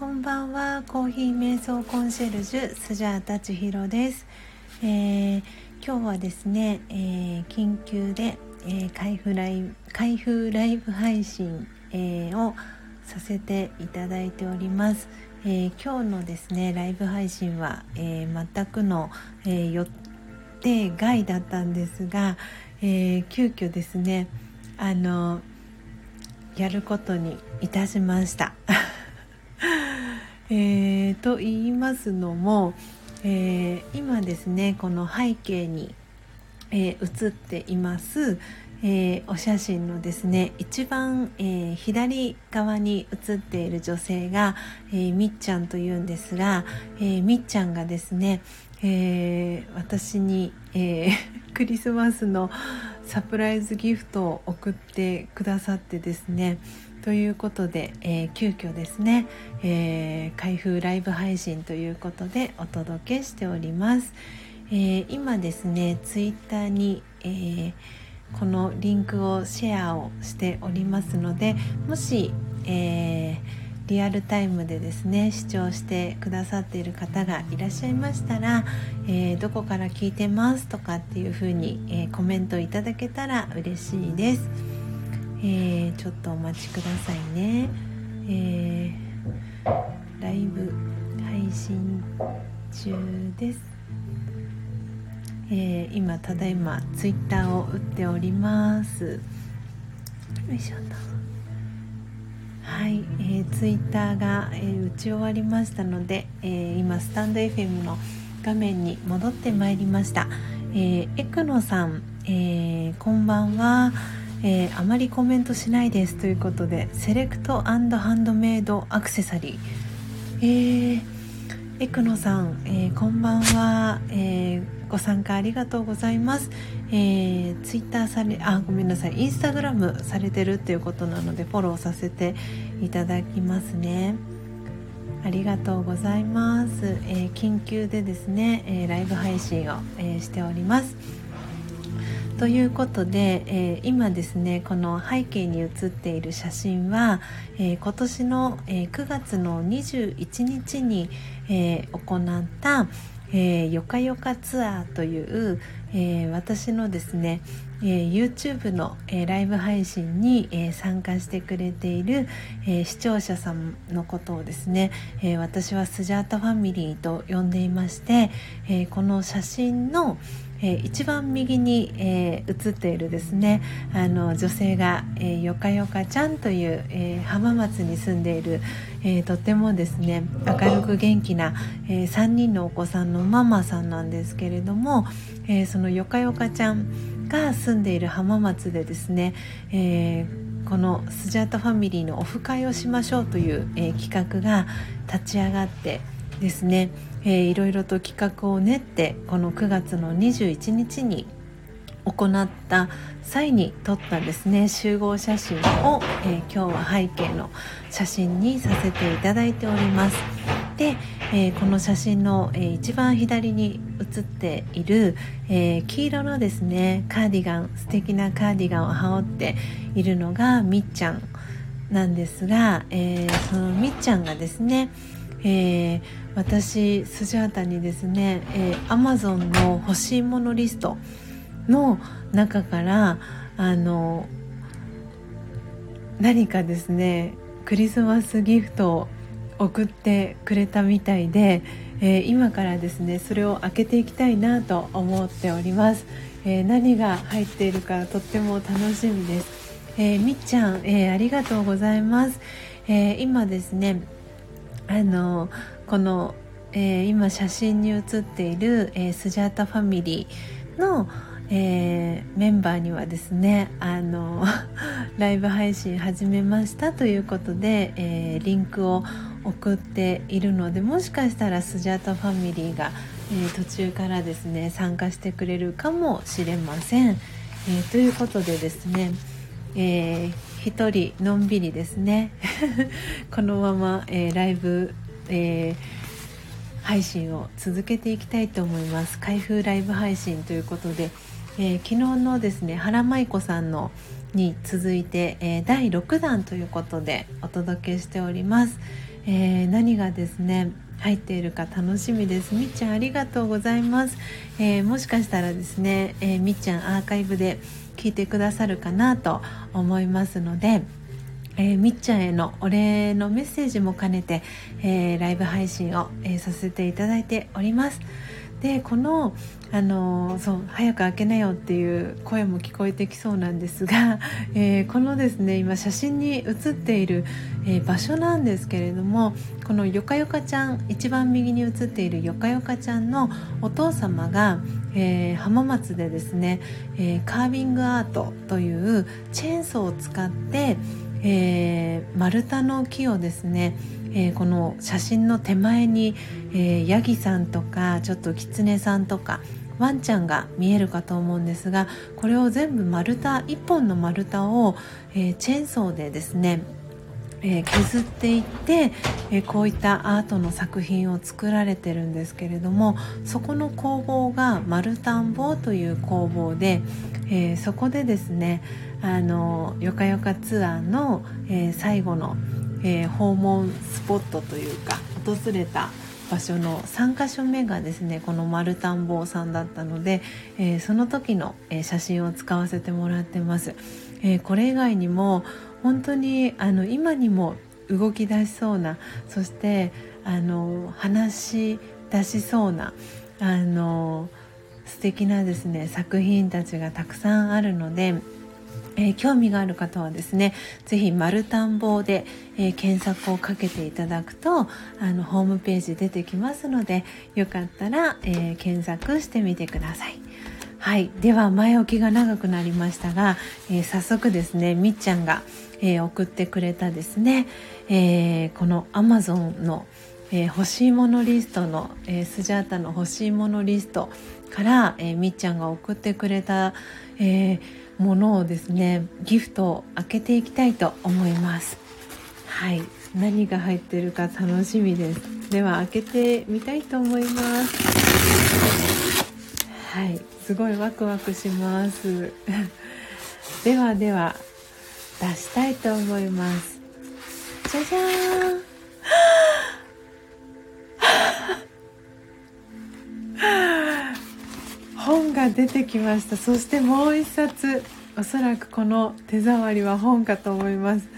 こんばんは。コーヒー瞑想コンシェルジュスジャータ千尋です、えー、今日はですね、えー、緊急で、えー、開封ライブ開封ライブ配信、えをさせていただいております、え今日のですねライブ配信は、え全くの、え予定外だったんですが、え急遽ですねあのやることにいたしました。えー、と言いますのも、えー、今ですねこの背景に、えー、映っています、えー、お写真のですね一番、えー、左側に写っている女性が、えー、みっちゃんというんですが、えー、みっちゃんがですね、えー、私に、えー、クリスマスのサプライズギフトを送ってくださってですねということで、えー、急遽ですね、えー、開封ライブ配信ということでお届けしております、えー、今ですねツイッターに、えー、このリンクをシェアをしておりますのでもし、えー、リアルタイムでですね視聴してくださっている方がいらっしゃいましたら、えー、どこから聞いてますとかっていうふうに、えー、コメントいただけたら嬉しいです。えー、ちょっとお待ちくださいね、えー、ライブ配信中です、えー、今ただいまツイッターを打っております。よいしょはい、えー、ツイッターが、えー、打ち終わりましたので、えー、今スタンド FM の画面に戻ってまいりました、えー、エクノさん、えー、こんばんは。えー、あまりコメントしないですということでセレクトハンドメイドアクセサリー、えー、エクノさん、えー、こんばんは、えー、ご参加ありがとうございます、えー、ツイッターされあごめんなさい。インスタグラムされてるっていうことなのでフォローさせていただきますね。ありがとうございます、えー、緊急でですね、えー、ライブ配信を、えー、しております。ということで、えー、今ですねこの背景に写っている写真は、えー、今年の、えー、9月の21日に、え行った、えよかよかツアーという、え私のですね、え YouTube の、えライブ配信に、え参加してくれている、え視聴者さんのことをですね、え私はスジャータファミリーと呼んでいまして、えこの写真の、えー、一番右に、えー、写っているですねあの女性が、えー、よかよかちゃんという、え、浜松に住んでいる、え、とてもですね明るく元気な、えー、3人のお子さんのママさんなんですけれども、え、そのよかよかちゃんが住んでいる浜松でですね、え、このスジャータファミリーのオフ会をしましょうという、え、企画が立ち上がってですね。えー、いろいろと企画を練ってこの9月の21日に行った際に撮ったですね集合写真を、えー、今日は背景の写真にさせていただいております。で、えー、この写真の、えー、一番左に写っている、え黄色のですねカーディガン素敵なカーディガンを羽織っているのがみっちゃんなんですが、えそのみっちゃんがですねえー、私スジャータにですね、えー、Amazon の欲しいものリストの中からあの何かですねクリスマスギフトを送ってくれたみたいで、えー、今からですねそれを開けていきたいなと思っております、えー、何が入っているかとっても楽しみです、えー、みっちゃん、えありがとうございます、え今ですねあのこの、えー、今写真に写っている、えー、スジャータファミリーの、えー、メンバーにはですねあの ライブ配信始めましたということで、えリンクを送っているのでもしかしたらスジャータファミリーが、え途中からですね参加してくれるかもしれません。えということでですね、えー一人のんびりですね このまま、えー、ライブ、えー、配信を続けていきたいと思います。開封ライブ配信ということで、えー、昨日のですね原舞子さんのに続いて、え第6弾ということでお届けしております、えー、何がですね入っているか楽しみです。みっちゃんありがとうございます、えー、もしかしたらですね、えー、みっちゃんアーカイブで聞いてくださるかなと思いますのでえー、みっちゃんへのお礼のメッセージも兼ねて、えー、ライブ配信を、えー、させていただいております。でこのあのそう早く開けなよっていう声も聞こえてきそうなんですが、えー、このですね今写真に写っている、え、場所なんですけれどもこのよかよかちゃん一番右に写っているよかよかちゃんのお父様が、えー、浜松でですね、えカービングアートというチェーンソーを使って、え丸太の木をですねえー、この写真の手前に、えー、ヤギさんとかちょっとキツネさんとかワンちゃんが見えるかと思うんですがこれを全部丸太1本の丸太を、えー、チェーンソーでですねえー、削っていって、えー、こういったアートの作品を作られてるんですけれどもそこの工房が丸田んぼという工房で、えー、そこでですねあのよかよかツアーの、え最後の、え訪問スポットというか訪れた場所の3か所目がですねこの丸田んぼさんだったので、え、その時の、え、写真を使わせてもらってます、え、これ以外にも本当にあの今にも動き出しそうなそしてあの話し出しそうなあの素敵なですね作品たちがたくさんあるのでえー、興味がある方はですね是非丸田んぼで、えー、検索をかけていただくとあのホームページ出てきますのでよかったら、えー、検索してみてください。はい、では前置きが長くなりましたが、え早速ですねみっちゃんが、え送ってくれたですね、えこの Amazon の、え欲しいものリストの、えスジャータの欲しいものリストから、えみっちゃんが送ってくれた、えーものをですねギフトを開けていきたいと思います。はい。何が入ってるか楽しみです。では開けてみたいと思います。はい。すごいワクワクします。ではでは出したいと思います。じゃじゃーん。本が出てきました。そしてもう一冊。おそらくこの手触りは本かと思います。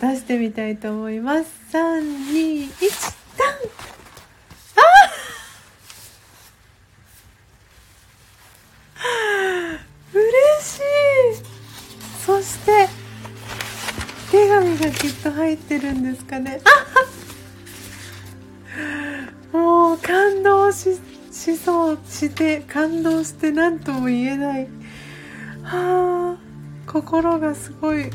出してみたいと思います。321ダン。入ってるんですかね。もう感動ししそうして感動して何とも言えない。はあ心がすごい。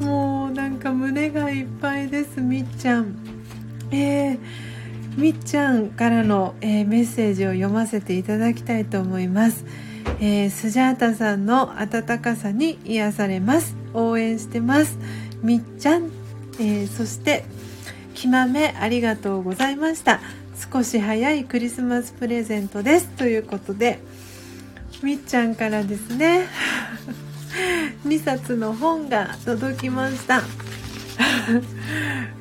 もうなんか胸がいっぱいですみっちゃん。えー、みっちゃんからの、えー、メッセージを読ませていただきたいと思います、えー、スジャータさんの温かさに癒されます。応援してますみっちゃん、えそしてきまめありがとうございました。少し早いクリスマスプレゼントです。ということでみっちゃんからですね 2冊の本が届きました。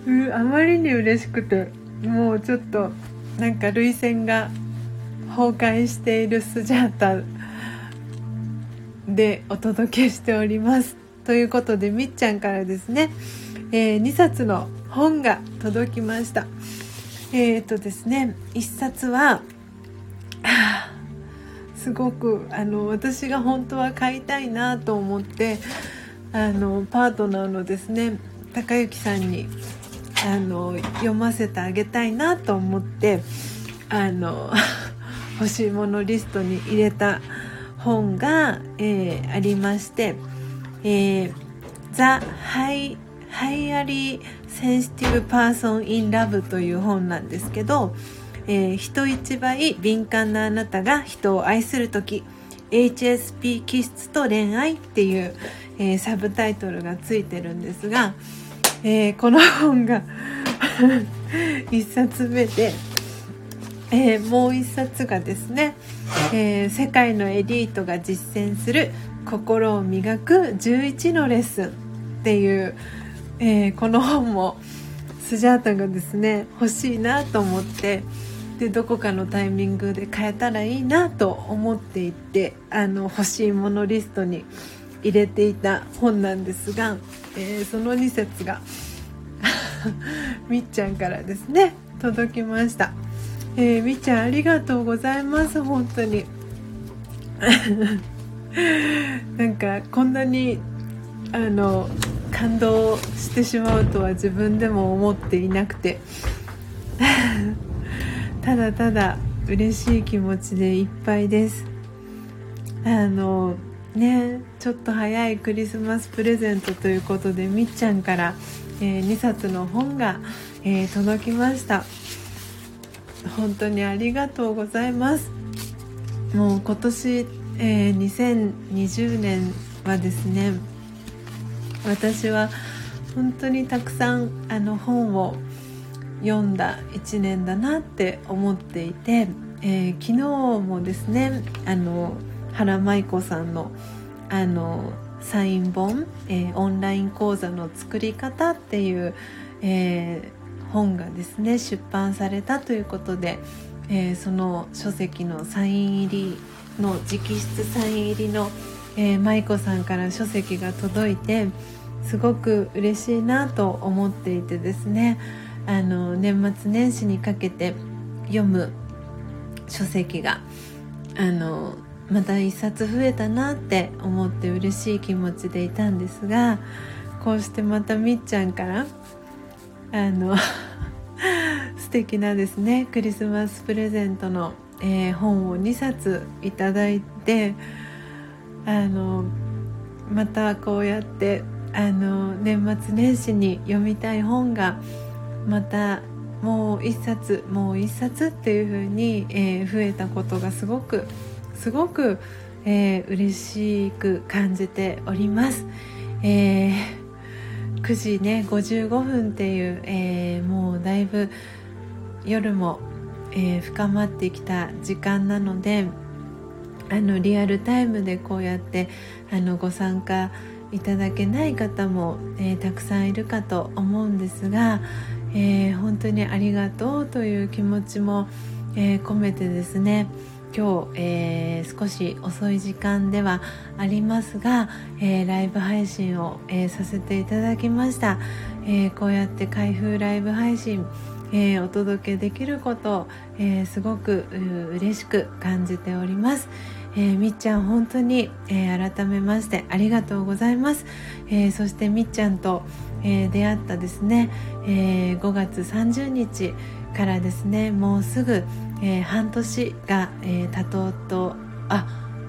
うあまりに嬉しくてもうちょっとなんか涙腺が崩壊しているスジャータでお届けしております。ということでみっちゃんからですね、えー、2冊の本が届きました。えっ、ー、とですね1冊は すごくあの私が本当は買いたいなと思ってあのパートナーのですね高之さんにあの読ませてあげたいなと思ってあの 欲しいものリストに入れた本が、えー、ありまして「えー、 The High- Highly Sensitive Person in Love」という本なんですけどえー、人一倍敏感なあなたが人を愛する時 HSP 気質と恋愛っていう、えー、サブタイトルがついてるんですが、えー、この本が 1冊目で、えー、もう1冊がですね、え世界のエリートが実践する心を磨く11のレッスンっていう、えこの本もスジャータがですね欲しいなと思って でどこかのタイミングで変えたらいいなと思っていてあの欲しいものリストに入れていた本なんですが、えー、その2節が みっちゃんからですね届きました、えー、みっちゃんありがとうございます本当に。なんかこんなにあの感動してしまうとは自分でも思っていなくて。ただただ嬉しい気持ちでいっぱいです。あのねちょっと早いクリスマスプレゼントということでみっちゃんから、えー、2冊の本が、えー、届きました。本当にありがとうございます。もう今年、えー、2020年はですね私は本当にたくさんあの本を読んだ1年だなって思っていて、えー、昨日もですねあの原舞子さんのあのサイン本、えー、オンライン講座の作り方っていう、えー、本がですね出版されたということで、えー、その書籍のサイン入りの直筆サイン入りの、えー、舞子さんから書籍が届いてすごく嬉しいなと思っていてですね。あの年末年始にかけて読む書籍があのまた一冊増えたなって思って嬉しい気持ちでいたんですがこうしてまたみっちゃんからあの 素敵なですねクリスマスプレゼントの、えー、本を2冊いただいてあのまたこうやってあの年末年始に読みたい本がまたもう一冊もう一冊っていう風に、えー、増えたことがすごくすごく、えー、嬉しく感じております。えー、9時ね55分っていう、えー、もうだいぶ夜も、えー、深まってきた時間なのであのリアルタイムでこうやってあのご参加いただけない方も、えー、たくさんいるかと思うんですが、えー、本当にありがとうという気持ちも、え、込めてですね今日、えー、少し遅い時間ではありますが、えー、ライブ配信を、えー、させていただきました、えこうやって開封ライブ配信、えお届けできることを、えすごく嬉しく感じております、えみっちゃん本当に、え改めましてありがとうございます、えそしてみっちゃんと、え出会ったですね、え5月30日からですねもうすぐ、え、半年が、えー、経とうとあ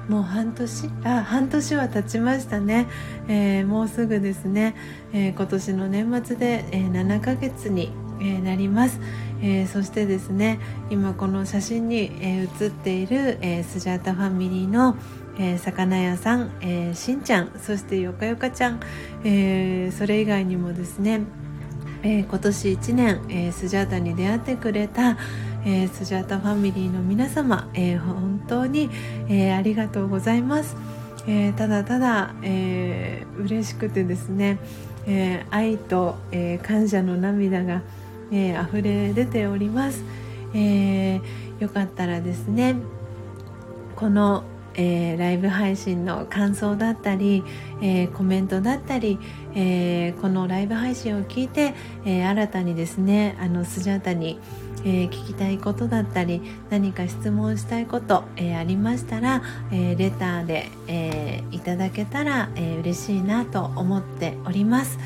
もう半年？あ半年は経ちましたね、え、もうすぐですね、え、今年の年末で、え、7ヶ月に、え、なります、えー、そしてですね今この写真に、え、写っている、え、スジャータファミリーの、えー、魚屋さん、えー、しんちゃんそしてよかよかちゃん、えー、それ以外にもですねえー、今年1年、え、スジャータに出会ってくれた、えー、スジャータファミリーの皆様、え本当に、えありがとうございます、えただただ、えー、嬉しくてですね、え愛と、え感謝の涙が、え溢れ出ております、えよかったらですねこのえー、ライブ配信の感想だったり、え、コメントだったり、え、このライブ配信を聞いて、え新たにですねあのスジャータに、え聞きたいことだったり何か質問したいこと、えありましたら、えレターで、えいただけたら、え嬉しいなと思っております。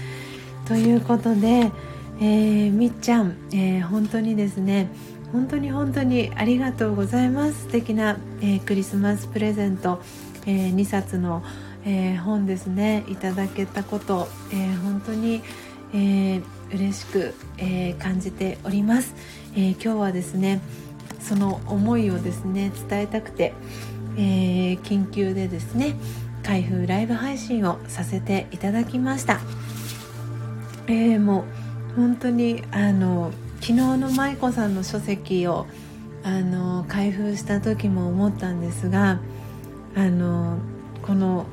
ということで、えみっちゃん、え本当にですね本当に本当にありがとうございます。素敵な、えー、クリスマスプレゼント、え、2冊の、え、本ですね。いただけたこと、え本当に、えー、嬉しく、え感じております、え今日はですねその思いをですね伝えたくて、え緊急でですね開封ライブ配信をさせていただきました、えもう本当にあの昨日の舞子さんの書籍をあの開封した時も思ったんですがあのこの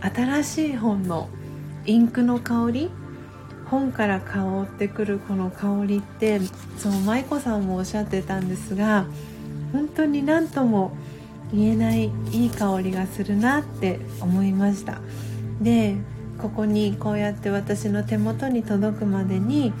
新しい本のインクの香り本から香ってくるこの香りってそう舞子さんもおっしゃってたんですが本当に何とも言えないいい香りがするなって思いました。でここにこうやって私の手元に届くまでに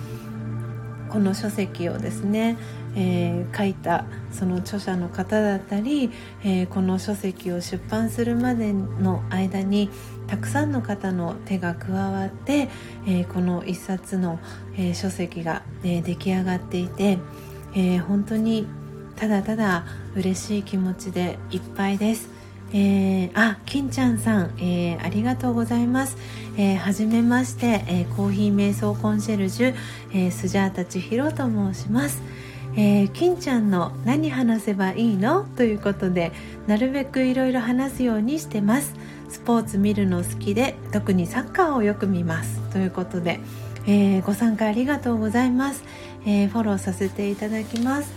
この書籍をですね、えー、書いたその著者の方だったり、えー、この書籍を出版するまでの間にたくさんの方の手が加わって、えー、この一冊の、え書籍が、え出来上がっていて、え本当にただただ嬉しい気持ちでいっぱいです。えー、あ、金ちゃんさん、えー、ありがとうございます。えー、はじめまして、えー、コーヒー瞑想コンシェルジュ、えー、スジャータ千尋と申します。えー、金ちゃんの何話せばいいの？ということで、なるべくいろいろ話すようにしてます。スポーツ見るの好きで、特にサッカーをよく見ます。ということで、えー、ご参加ありがとうございます。えー、フォローさせていただきます。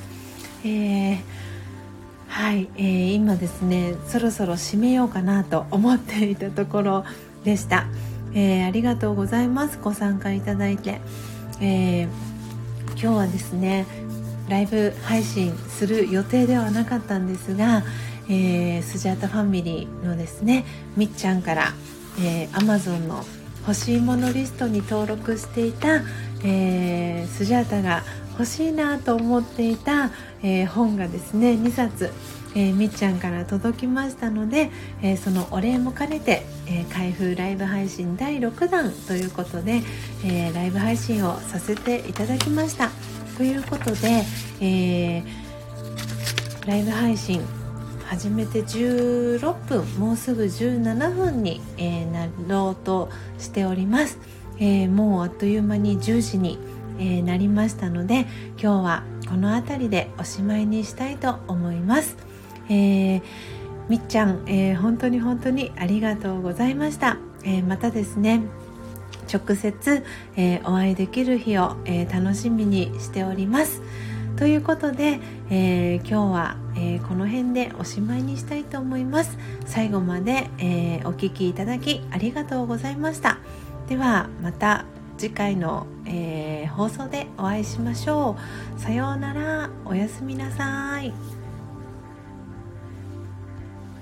えーはい、えー、今ですねそろそろ締めようかなと思っていたところでした、えー、ありがとうございます。ご参加いただいて、えー、今日はですねライブ配信する予定ではなかったんですが、えー、スジャータファミリーのですねみっちゃんから、えー、Amazon の欲しいものリストに登録していた、えー、スジャータが欲しいなと思っていた、えー、本がですね2冊、えー、みっちゃんから届きましたので、えー、そのお礼も兼ねて、え開封ライブ配信第6弾ということで、えライブ配信をさせていただきました。ということで、えライブ配信始めて16分もうすぐ17分に、えなろうとしております、えもうあっという間に10時にえー、なりましたので今日はこの辺りでおしまいにしたいと思います、えー、みっちゃん、えー、本当に本当にありがとうございました、えまたですね直接、えお会いできる日を、え楽しみにしております。ということで、え今日は、えこの辺でおしまいにしたいと思います。最後まで、えお聴きいただきありがとうございました。ではまた次回の、えー、放送でお会いしましょう。さようなら。おやすみなさい。